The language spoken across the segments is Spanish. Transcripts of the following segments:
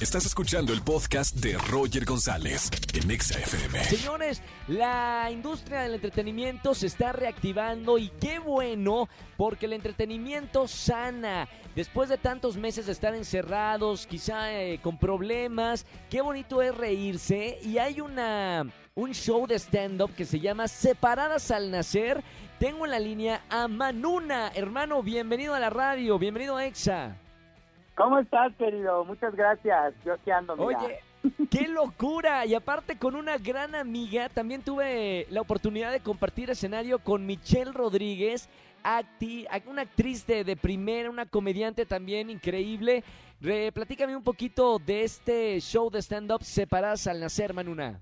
Estás escuchando el podcast de Roger González en Exa FM. Señores, la industria del entretenimiento se está reactivando y qué bueno porque el entretenimiento sana. Después de tantos meses de estar encerrados, quizá eh, con problemas, qué bonito es reírse y hay una un show de stand-up que se llama Separadas al Nacer. Tengo en la línea a Manuna. Hermano, bienvenido a la radio, bienvenido a EXA. ¿Cómo estás, querido? Muchas gracias. Yo aquí ando, mira. Oye, qué locura. Y aparte con una gran amiga, también tuve la oportunidad de compartir escenario con Michelle Rodríguez, acti- una actriz de, de primera, una comediante también increíble. Re- platícame un poquito de este show de stand-up Separadas al Nacer, Manuna.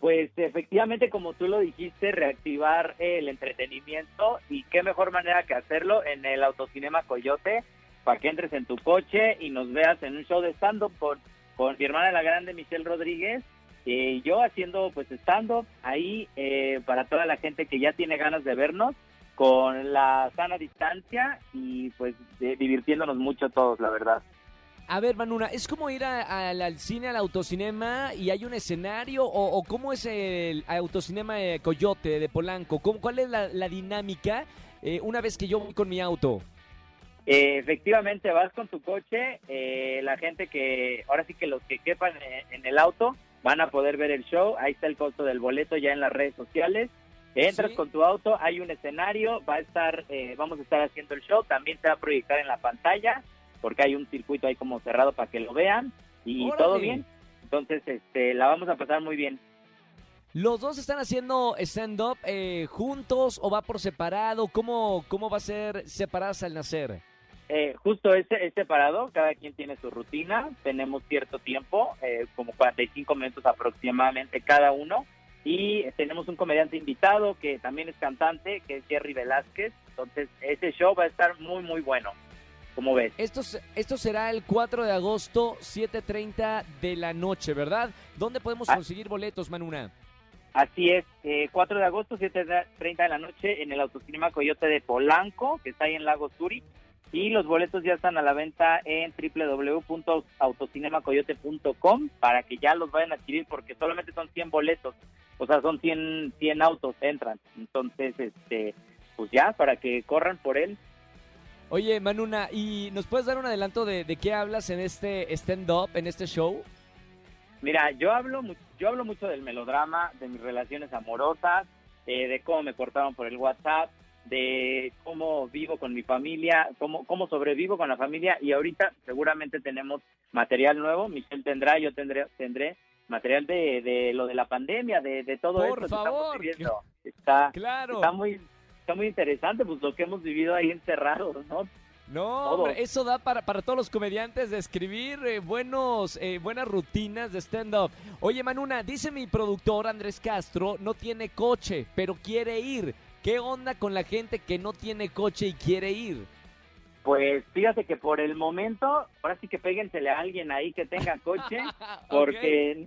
Pues efectivamente, como tú lo dijiste, reactivar el entretenimiento y qué mejor manera que hacerlo en el Autocinema Coyote para que entres en tu coche y nos veas en un show de stand-up con, con mi hermana la grande Michelle Rodríguez y yo haciendo pues stand-up ahí eh, para toda la gente que ya tiene ganas de vernos con la sana distancia y pues divirtiéndonos mucho todos, la verdad. A ver, Manuna, ¿es como ir a- al- cine, al autocinema y hay un escenario? ¿O, o cómo es el autocinema de Coyote, de Polanco? ¿Cómo, ¿Cuál es la, la dinámica eh, una vez que yo voy con mi auto? Eh, efectivamente, vas con tu coche, eh, la gente que, ahora sí que los que quepan en, en el auto van a poder ver el show, ahí está el costo del boleto ya en las redes sociales. Entras Sí. con tu auto, hay un escenario, va a estar, eh, vamos a estar haciendo el show, también se va a proyectar en la pantalla, porque hay un circuito ahí como cerrado para que lo vean y Órale. todo bien. Entonces, este, la vamos a pasar muy bien. ¿Los dos están haciendo stand-up eh, juntos o va por separado? ¿Cómo, ¿Cómo va a ser separadas al nacer? Eh, justo es, es separado, cada quien tiene su rutina, tenemos cierto tiempo, eh, como 45 minutos aproximadamente cada uno, y tenemos un comediante invitado que también es cantante, que es Jerry Velázquez, entonces ese show va a estar muy muy bueno, como ves. Esto, esto será el 4 de agosto, 7.30 de la noche, ¿verdad? ¿Dónde podemos Ah. conseguir boletos, Manuna? Así es, eh, 4 de agosto, 7.30 de la noche en el Autocinema Coyote de Polanco, que está ahí en Lago Suri, y los boletos ya están a la venta en www.autocinemacoyote.com para que ya los vayan a adquirir porque solamente son 100 boletos, o sea, son 100, 100 autos entran, entonces, este, pues ya, para que corran por él. Oye, Manuna, ¿y nos puedes dar un adelanto de, de qué hablas en este stand-up, en este show? Mira, yo hablo, yo hablo mucho del melodrama, de mis relaciones amorosas, eh, de cómo me cortaron por el WhatsApp, de cómo vivo con mi familia, cómo, cómo sobrevivo con la familia y ahorita seguramente tenemos material nuevo, Michelle tendrá, yo tendré, tendré material de, de lo de la pandemia, de, de todo Por esto que estamos favor, viviendo. Está, Claro. está muy está muy interesante pues lo que hemos vivido ahí encerrados, ¿no? No, hombre, eso da para, para todos los comediantes de escribir eh, buenos, eh, buenas rutinas de stand-up. Oye, Manuna, dice mi productor Andrés Castro, no tiene coche, pero quiere ir. ¿Qué onda con la gente que no tiene coche y quiere ir? Pues fíjate que por el momento, ahora sí que péguensele a alguien ahí que tenga coche, porque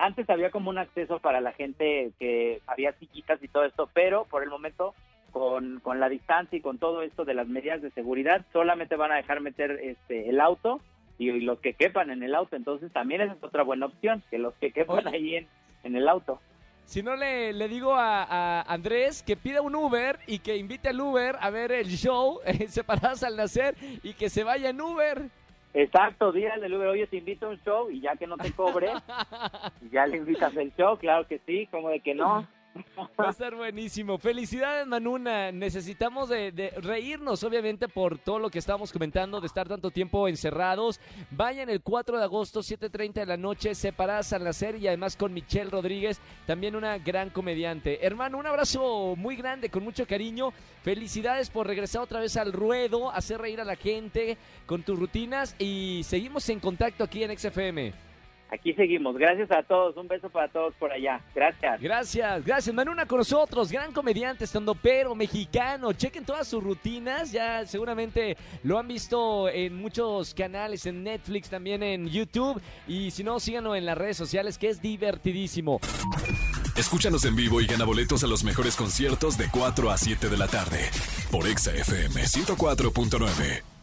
antes había como un acceso para la gente que había sillitas y todo esto, pero por el momento con, con la distancia y con todo esto de las medidas de seguridad, solamente van a dejar meter este el auto y, y los que quepan en el auto, entonces también esa es otra buena opción, que los que quepan Oye. ahí en, en el auto. Si no, le, le digo a, a Andrés que pida un Uber y que invite al Uber a ver el show eh, separadas al nacer y que se vaya en Uber. Exacto, dígale al Uber, oye, te invito a un show y ya que no te cobre, ya le invitas el show, claro que sí, como de que no. Va a estar buenísimo. Felicidades, Manuna. Necesitamos de, reírnos, obviamente, por todo lo que estábamos comentando, de estar tanto tiempo encerrados. Vayan el 4 de agosto, 7.30 de la noche, separadas al nacer y además con Michelle Rodríguez, también una gran comediante. Hermano, un abrazo muy grande, con mucho cariño. Felicidades por regresar otra vez al ruedo, hacer reír a la gente con tus rutinas y seguimos en contacto aquí en XFM. Aquí seguimos. Gracias a todos. Un beso para todos por allá. Gracias. Gracias, gracias. Manuna con nosotros, gran comediante, estando pero mexicano. Chequen todas sus rutinas, ya seguramente lo han visto en muchos canales, en Netflix, también en YouTube. Y si no, síganlo en las redes sociales, que es divertidísimo. Escúchanos en vivo y gana boletos a los mejores conciertos de 4 a 7 de la tarde por Exa FM 104.9.